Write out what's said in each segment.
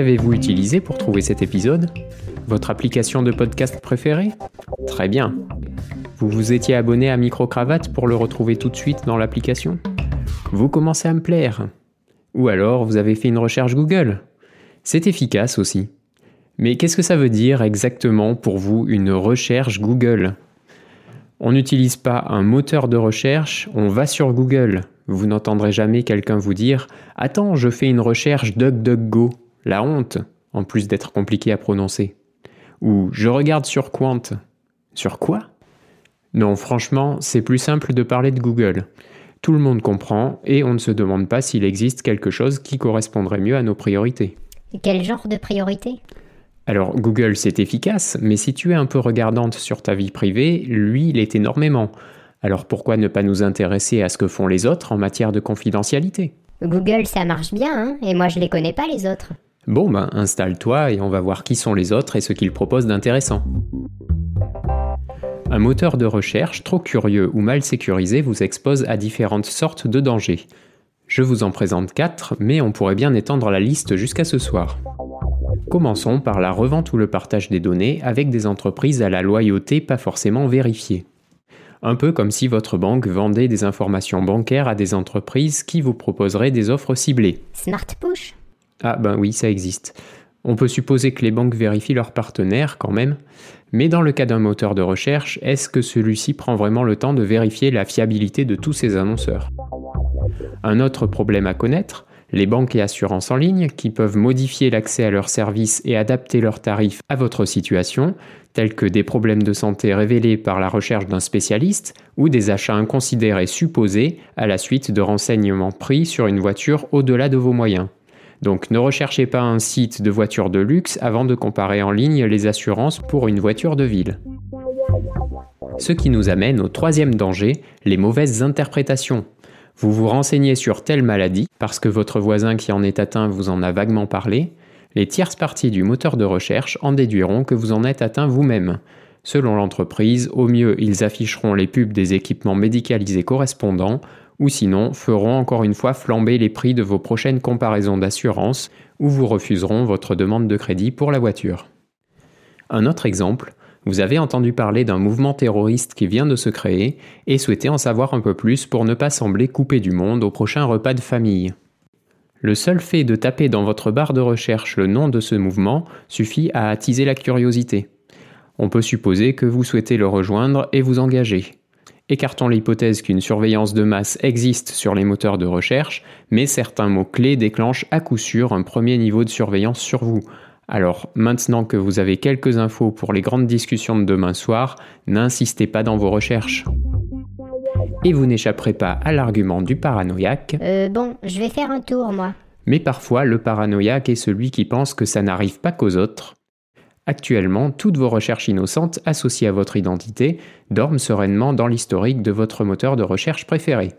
Qu'avez-vous utilisé pour trouver cet épisode? Votre application de podcast préférée? Très bien. Vous vous étiez abonné à Microcravate pour le retrouver tout de suite dans l'application? Vous commencez à me plaire. Ou alors vous avez fait une recherche Google. C'est efficace aussi. Mais qu'est-ce que ça veut dire exactement pour vous une recherche Google? On n'utilise pas un moteur de recherche, on va sur Google. Vous n'entendrez jamais quelqu'un vous dire Attends, je fais une recherche DuckDuckGo. La honte, en plus d'être compliqué à prononcer. Ou je regarde sur Quant. Sur quoi? Non, franchement, c'est plus simple de parler de Google. Tout le monde comprend et on ne se demande pas s'il existe quelque chose qui correspondrait mieux à nos priorités. Quel genre de priorité? Alors Google c'est efficace, mais si tu es un peu regardante sur ta vie privée, lui il est énormément. Alors pourquoi ne pas nous intéresser à ce que font les autres en matière de confidentialité? Google, ça marche bien, hein et moi je les connais pas les autres. Bon ben installe-toi et on va voir qui sont les autres et ce qu'ils proposent d'intéressant. Un moteur de recherche trop curieux ou mal sécurisé vous expose à différentes sortes de dangers. Je vous en présente quatre, mais on pourrait bien étendre la liste jusqu'à ce soir. Commençons par la revente ou le partage des données avec des entreprises à la loyauté pas forcément vérifiée. Un peu comme si votre banque vendait des informations bancaires à des entreprises qui vous proposeraient des offres ciblées. Smart Push Ah ben oui, ça existe. On peut supposer que les banques vérifient leurs partenaires quand même, mais dans le cas d'un moteur de recherche, est-ce que celui-ci prend vraiment le temps de vérifier la fiabilité de tous ces annonceurs? Un autre problème à connaître, les banques et assurances en ligne qui peuvent modifier l'accès à leurs services et adapter leurs tarifs à votre situation, tels que des problèmes de santé révélés par la recherche d'un spécialiste ou des achats inconsidérés supposés à la suite de renseignements pris sur une voiture au-delà de vos moyens. Donc ne recherchez pas un site de voiture de luxe avant de comparer en ligne les assurances pour une voiture de ville. Ce qui nous amène au troisième danger, les mauvaises interprétations. Vous vous renseignez sur telle maladie parce que votre voisin qui en est atteint vous en a vaguement parlé. Les tierces parties du moteur de recherche en déduiront que vous en êtes atteint vous-même. Selon l'entreprise, au mieux ils afficheront les pubs des équipements médicalisés correspondants, ou sinon feront encore une fois flamber les prix de vos prochaines comparaisons d'assurance ou vous refuseront votre demande de crédit pour la voiture. Un autre exemple, vous avez entendu parler d'un mouvement terroriste qui vient de se créer et souhaitez en savoir un peu plus pour ne pas sembler coupé du monde au prochain repas de famille. Le seul fait de taper dans votre barre de recherche le nom de ce mouvement suffit à attiser la curiosité. On peut supposer que vous souhaitez le rejoindre et vous engager. Écartons l'hypothèse qu'une surveillance de masse existe sur les moteurs de recherche, mais certains mots-clés déclenchent à coup sûr un premier niveau de surveillance sur vous. Alors maintenant que vous avez quelques infos pour les grandes discussions de demain soir, n'insistez pas dans vos recherches. Et vous n'échapperez pas à l'argument du paranoïaque. Euh, bon, je vais faire un tour, moi. Mais parfois, le paranoïaque est celui qui pense que ça n'arrive pas qu'aux autres, Actuellement, toutes vos recherches innocentes associées à votre identité dorment sereinement dans l'historique de votre moteur de recherche préféré.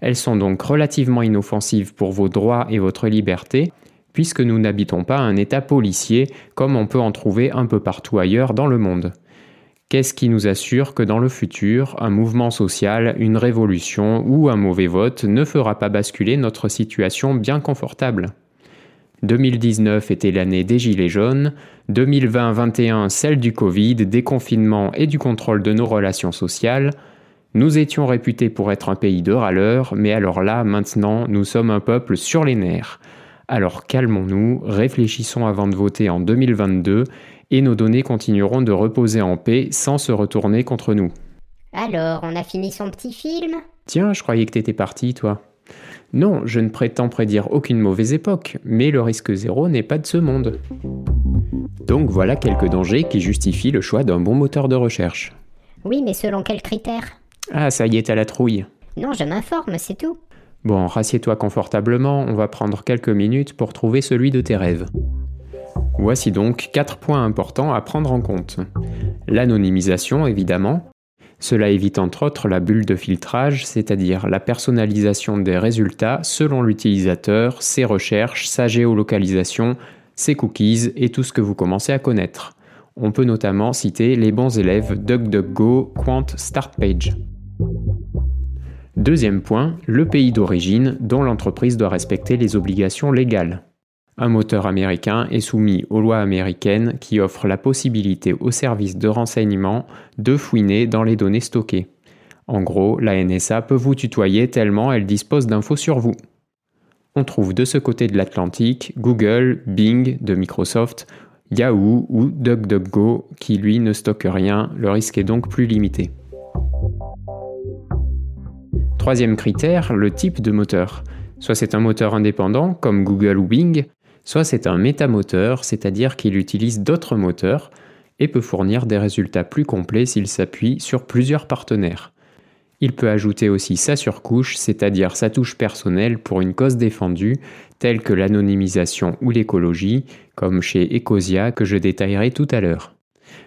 Elles sont donc relativement inoffensives pour vos droits et votre liberté, puisque nous n'habitons pas un État policier comme on peut en trouver un peu partout ailleurs dans le monde. Qu'est-ce qui nous assure que dans le futur, un mouvement social, une révolution ou un mauvais vote ne fera pas basculer notre situation bien confortable? 2019 était l'année des Gilets jaunes, 2020-21 celle du Covid, des confinements et du contrôle de nos relations sociales. Nous étions réputés pour être un pays de râleurs, mais alors là, maintenant, nous sommes un peuple sur les nerfs. Alors calmons-nous, réfléchissons avant de voter en 2022 et nos données continueront de reposer en paix sans se retourner contre nous. Alors, on a fini son petit film? Tiens, je croyais que t'étais parti, toi. Non, je ne prétends prédire aucune mauvaise époque, mais le risque zéro n'est pas de ce monde. Donc voilà quelques dangers qui justifient le choix d'un bon moteur de recherche. Oui, mais selon quels critères? Ah, ça y est, à la trouille. Non, je m'informe, c'est tout. Bon, rassieds-toi confortablement, on va prendre quelques minutes pour trouver celui de tes rêves. Voici donc quatre points importants à prendre en compte. L'anonymisation, évidemment, cela évite entre autres la bulle de filtrage, c'est-à-dire la personnalisation des résultats selon l'utilisateur, ses recherches, sa géolocalisation, ses cookies et tout ce que vous commencez à connaître. On peut notamment citer les bons élèves DuckDuckGo, Quant, StartPage. Deuxième point, le pays d'origine dont l'entreprise doit respecter les obligations légales. Un moteur américain est soumis aux lois américaines qui offrent la possibilité aux services de renseignement de fouiner dans les données stockées. En gros, la NSA peut vous tutoyer tellement elle dispose d'infos sur vous. On trouve de ce côté de l'Atlantique Google, Bing de Microsoft, Yahoo ou DuckDuckGo qui lui ne stocke rien, le risque est donc plus limité. Troisième critère, le type de moteur. Soit c'est un moteur indépendant comme Google ou Bing, soit c'est un métamoteur, c'est-à-dire qu'il utilise d'autres moteurs et peut fournir des résultats plus complets s'il s'appuie sur plusieurs partenaires. Il peut ajouter aussi sa surcouche, c'est-à-dire sa touche personnelle pour une cause défendue, telle que l'anonymisation ou l'écologie, comme chez Ecosia que je détaillerai tout à l'heure.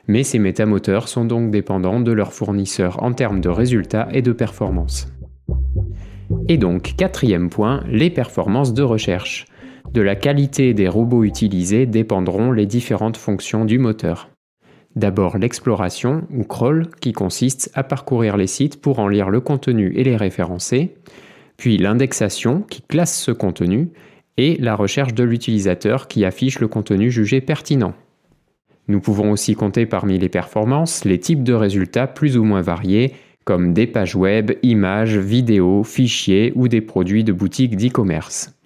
Mais ces métamoteurs sont donc dépendants de leurs fournisseurs en termes de résultats et de performance. Et donc, quatrième point, les performances de recherche. De la qualité des robots utilisés dépendront les différentes fonctions du moteur. D'abord l'exploration ou crawl qui consiste à parcourir les sites pour en lire le contenu et les référencer, puis l'indexation qui classe ce contenu et la recherche de l'utilisateur qui affiche le contenu jugé pertinent. Nous pouvons aussi compter parmi les performances les types de résultats plus ou moins variés comme des pages web, images, vidéos, fichiers ou des produits de boutiques d'e-commerce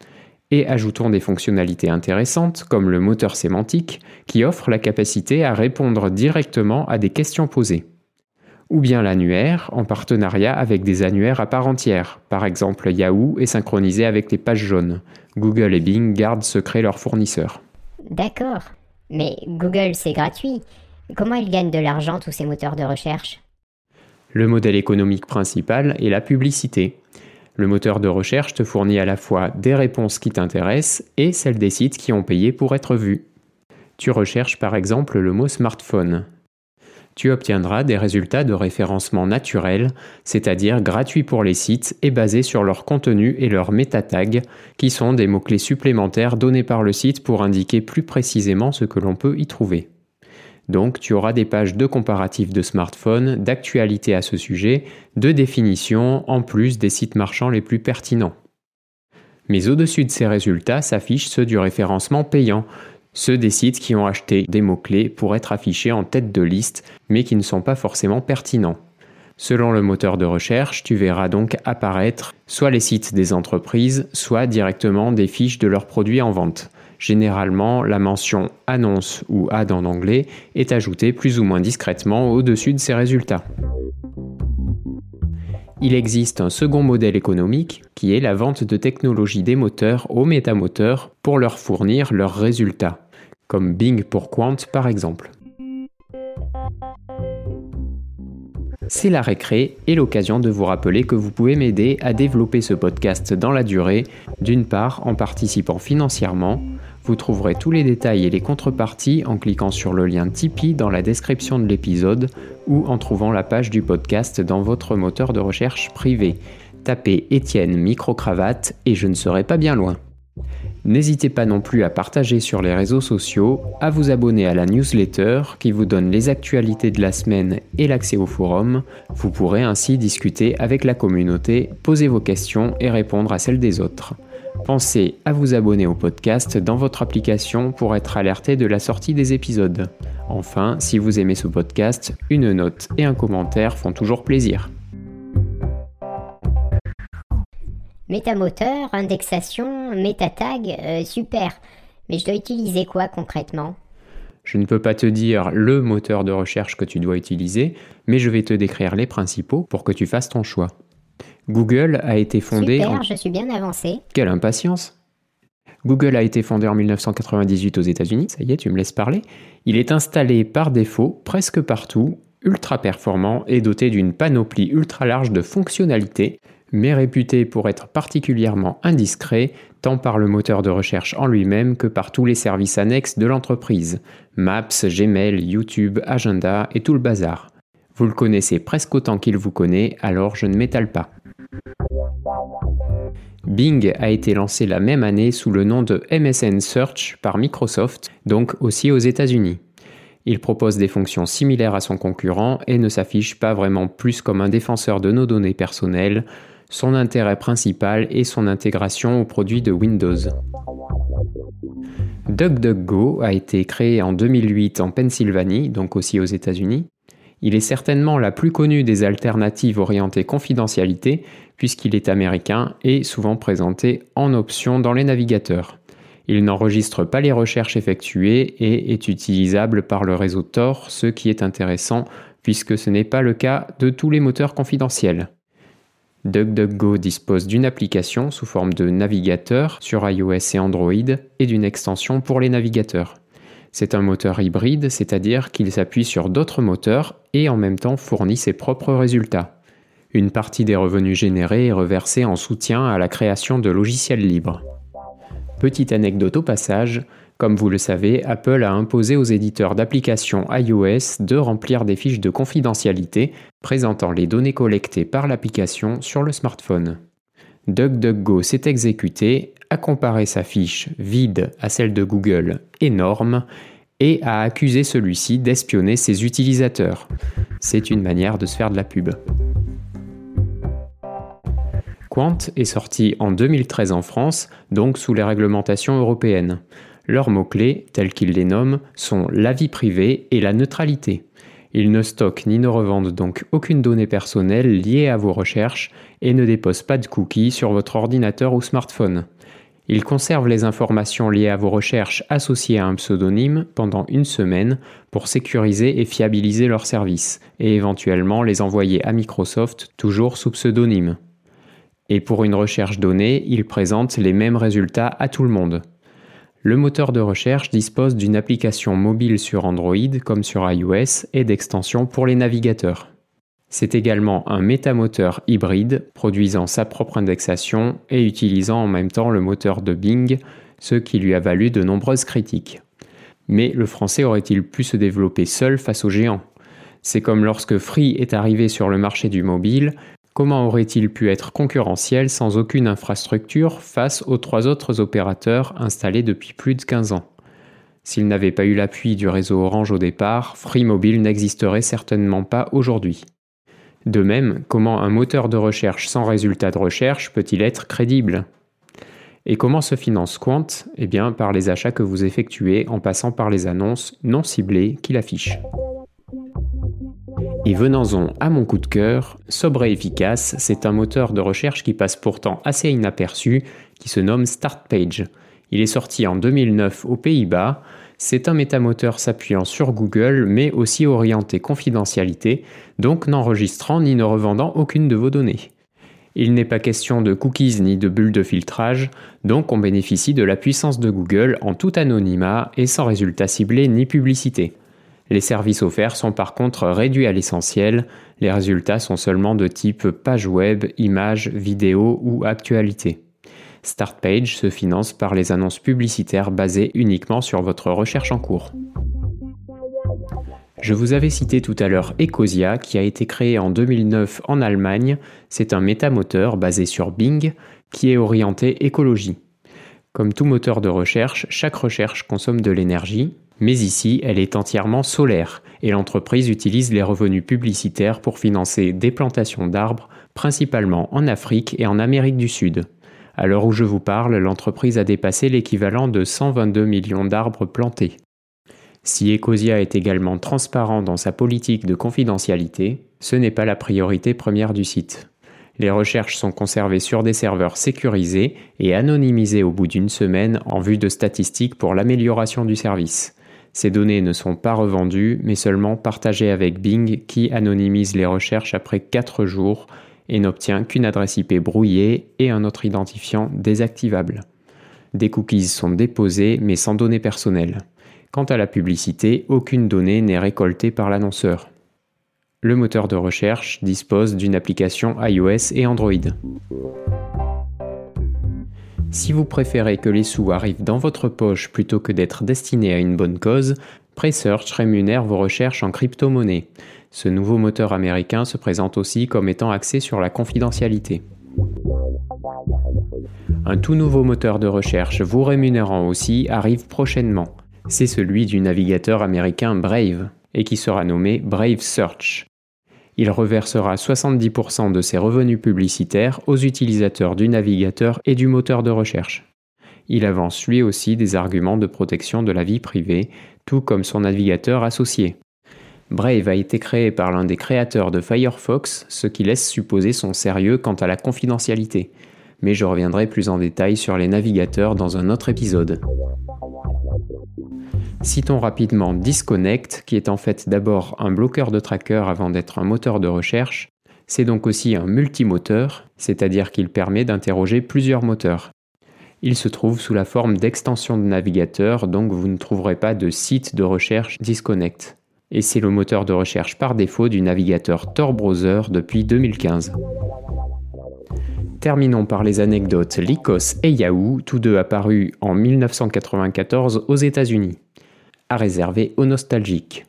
et ajoutons des fonctionnalités intéressantes comme le moteur sémantique qui offre la capacité à répondre directement à des questions posées. Ou bien l'annuaire en partenariat avec des annuaires à part entière. Par exemple, Yahoo est synchronisé avec les pages jaunes. Google et Bing gardent secret leurs fournisseurs. D'accord. Mais Google, c'est gratuit. Comment ils gagnent de l'argent, tous ces moteurs de recherche? Le modèle économique principal est la publicité. Le moteur de recherche te fournit à la fois des réponses qui t'intéressent et celles des sites qui ont payé pour être vus. Tu recherches par exemple le mot smartphone. Tu obtiendras des résultats de référencement naturel, c'est-à-dire gratuits pour les sites et basés sur leur contenu et leurs métatags, qui sont des mots-clés supplémentaires donnés par le site pour indiquer plus précisément ce que l'on peut y trouver. Donc tu auras des pages de comparatifs de smartphones, d'actualités à ce sujet, de définitions, en plus des sites marchands les plus pertinents. Mais au-dessus de ces résultats s'affichent ceux du référencement payant, ceux des sites qui ont acheté des mots-clés pour être affichés en tête de liste, mais qui ne sont pas forcément pertinents. Selon le moteur de recherche, tu verras donc apparaître soit les sites des entreprises, soit directement des fiches de leurs produits en vente. Généralement, la mention annonce ou ad en anglais est ajoutée plus ou moins discrètement au-dessus de ces résultats. Il existe un second modèle économique qui est la vente de technologies des moteurs aux métamoteurs pour leur fournir leurs résultats, comme Bing pour Quant par exemple. C'est la récré et l'occasion de vous rappeler que vous pouvez m'aider à développer ce podcast dans la durée, d'une part en participant financièrement. Vous trouverez tous les détails et les contreparties en cliquant sur le lien Tipeee dans la description de l'épisode ou en trouvant la page du podcast dans votre moteur de recherche privé. Tapez Étienne Microcravate et je ne serai pas bien loin. N'hésitez pas non plus à partager sur les réseaux sociaux, à vous abonner à la newsletter qui vous donne les actualités de la semaine et l'accès au forum. Vous pourrez ainsi discuter avec la communauté, poser vos questions et répondre à celles des autres. Pensez à vous abonner au podcast dans votre application pour être alerté de la sortie des épisodes. Enfin, si vous aimez ce podcast, une note et un commentaire font toujours plaisir. Métamoteur, indexation, métatag, euh, super. Mais je dois utiliser quoi concrètement? Je ne peux pas te dire le moteur de recherche que tu dois utiliser, mais je vais te décrire les principaux pour que tu fasses ton choix. Google a été fondé. Super, je suis bien avancé. Quelle impatience Google a été fondé en 1998 aux États-Unis, ça y est, tu me laisses parler. Il est installé par défaut presque partout, ultra performant et doté d'une panoplie ultra large de fonctionnalités mais réputé pour être particulièrement indiscret tant par le moteur de recherche en lui-même que par tous les services annexes de l'entreprise, Maps, Gmail, YouTube, Agenda et tout le bazar. Vous le connaissez presque autant qu'il vous connaît, alors je ne m'étale pas. Bing a été lancé la même année sous le nom de MSN Search par Microsoft, donc aussi aux États-Unis. Il propose des fonctions similaires à son concurrent et ne s'affiche pas vraiment plus comme un défenseur de nos données personnelles, son intérêt principal est son intégration aux produits de Windows. DuckDuckGo a été créé en 2008 en Pennsylvanie, donc aussi aux États-Unis. Il est certainement la plus connue des alternatives orientées confidentialité, puisqu'il est américain et souvent présenté en option dans les navigateurs. Il n'enregistre pas les recherches effectuées et est utilisable par le réseau Tor, ce qui est intéressant puisque ce n'est pas le cas de tous les moteurs confidentiels. DuckDuckGo dispose d'une application sous forme de navigateur sur iOS et Android et d'une extension pour les navigateurs. C'est un moteur hybride, c'est-à-dire qu'il s'appuie sur d'autres moteurs et en même temps fournit ses propres résultats. Une partie des revenus générés est reversée en soutien à la création de logiciels libres. Petite anecdote au passage, comme vous le savez, Apple a imposé aux éditeurs d'applications iOS de remplir des fiches de confidentialité présentant les données collectées par l'application sur le smartphone. DuckDuckGo s'est exécuté, a comparé sa fiche vide à celle de Google énorme et a accusé celui-ci d'espionner ses utilisateurs. C'est une manière de se faire de la pub. Quant est sorti en 2013 en France, donc sous les réglementations européennes. Leurs mots-clés, tels qu'ils les nomment, sont la vie privée et la neutralité. Ils ne stockent ni ne revendent donc aucune donnée personnelle liée à vos recherches et ne déposent pas de cookies sur votre ordinateur ou smartphone. Ils conservent les informations liées à vos recherches associées à un pseudonyme pendant une semaine pour sécuriser et fiabiliser leurs services et éventuellement les envoyer à Microsoft toujours sous pseudonyme. Et pour une recherche donnée, ils présentent les mêmes résultats à tout le monde. Le moteur de recherche dispose d'une application mobile sur Android comme sur iOS et d'extensions pour les navigateurs. C'est également un métamoteur hybride produisant sa propre indexation et utilisant en même temps le moteur de Bing, ce qui lui a valu de nombreuses critiques. Mais le français aurait-il pu se développer seul face aux géants? C'est comme lorsque Free est arrivé sur le marché du mobile, Comment aurait-il pu être concurrentiel sans aucune infrastructure face aux trois autres opérateurs installés depuis plus de 15 ans? S'il n'avait pas eu l'appui du réseau Orange au départ, Free Mobile n'existerait certainement pas aujourd'hui. De même, comment un moteur de recherche sans résultat de recherche peut-il être crédible? Et comment se finance Quant? Eh bien par les achats que vous effectuez en passant par les annonces non ciblées qu'il affiche. Et venons-en à mon coup de cœur, sobre et efficace, c'est un moteur de recherche qui passe pourtant assez inaperçu, qui se nomme StartPage. Il est sorti en 2009 aux Pays-Bas. C'est un métamoteur s'appuyant sur Google, mais aussi orienté confidentialité, donc n'enregistrant ni ne revendant aucune de vos données. Il n'est pas question de cookies ni de bulles de filtrage, donc on bénéficie de la puissance de Google en tout anonymat et sans résultat ciblé ni publicité. Les services offerts sont par contre réduits à l'essentiel, les résultats sont seulement de type page web, images, vidéo ou actualité. StartPage se finance par les annonces publicitaires basées uniquement sur votre recherche en cours. Je vous avais cité tout à l'heure Ecosia qui a été créé en 2009 en Allemagne. C'est un métamoteur basé sur Bing qui est orienté écologie. Comme tout moteur de recherche, chaque recherche consomme de l'énergie, mais ici, elle est entièrement solaire et l'entreprise utilise les revenus publicitaires pour financer des plantations d'arbres, principalement en Afrique et en Amérique du Sud. À l'heure où je vous parle, l'entreprise a dépassé l'équivalent de 122 millions d'arbres plantés. Si Ecosia est également transparent dans sa politique de confidentialité, ce n'est pas la priorité première du site. Les recherches sont conservées sur des serveurs sécurisés et anonymisées au bout d'une semaine en vue de statistiques pour l'amélioration du service. Ces données ne sont pas revendues, mais seulement partagées avec Bing qui anonymise les recherches après 4 jours et n'obtient qu'une adresse IP brouillée et un autre identifiant désactivable. Des cookies sont déposés mais sans données personnelles. Quant à la publicité, aucune donnée n'est récoltée par l'annonceur. Le moteur de recherche dispose d'une application iOS et Android. Si vous préférez que les sous arrivent dans votre poche plutôt que d'être destinés à une bonne cause, Presearch rémunère vos recherches en crypto-monnaie. Ce nouveau moteur américain se présente aussi comme étant axé sur la confidentialité. Un tout nouveau moteur de recherche vous rémunérant aussi arrive prochainement. C'est celui du navigateur américain Brave et qui sera nommé Brave Search. Il reversera 70% de ses revenus publicitaires aux utilisateurs du navigateur et du moteur de recherche. Il avance lui aussi des arguments de protection de la vie privée, tout comme son navigateur associé. Brave a été créé par l'un des créateurs de Firefox, ce qui laisse supposer son sérieux quant à la confidentialité. Mais je reviendrai plus en détail sur les navigateurs dans un autre épisode. Citons rapidement Disconnect, qui est en fait d'abord un bloqueur de tracker avant d'être un moteur de recherche. C'est donc aussi un multimoteur, c'est-à-dire qu'il permet d'interroger plusieurs moteurs. Il se trouve sous la forme d'extension de navigateur, donc vous ne trouverez pas de site de recherche Disconnect et c'est le moteur de recherche par défaut du navigateur Tor Browser depuis 2015. Terminons par les anecdotes Lycos et Yahoo, tous deux apparus en 1994 aux États-Unis. À réserver aux nostalgiques.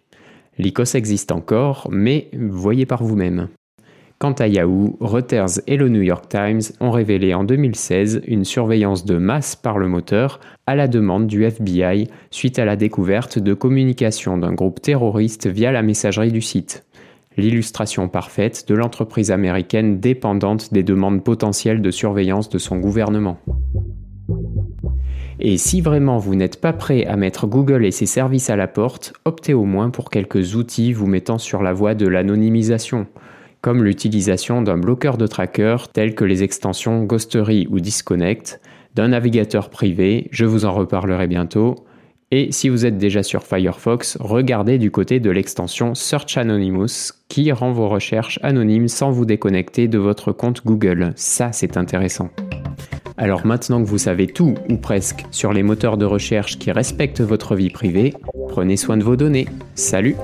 Lycos existe encore, mais voyez par vous-même. Quant à Yahoo, Reuters et le New York Times ont révélé en 2016 une surveillance de masse par le moteur à la demande du FBI suite à la découverte de communication d'un groupe terroriste via la messagerie du site. L'illustration parfaite de l'entreprise américaine dépendante des demandes potentielles de surveillance de son gouvernement. Et si vraiment vous n'êtes pas prêt à mettre Google et ses services à la porte, optez au moins pour quelques outils vous mettant sur la voie de l'anonymisation comme l'utilisation d'un bloqueur de tracker tel que les extensions Ghostery ou Disconnect, d'un navigateur privé, je vous en reparlerai bientôt, et si vous êtes déjà sur Firefox, regardez du côté de l'extension Search Anonymous qui rend vos recherches anonymes sans vous déconnecter de votre compte Google. Ça, c'est intéressant. Alors maintenant que vous savez tout, ou presque, sur les moteurs de recherche qui respectent votre vie privée, prenez soin de vos données. Salut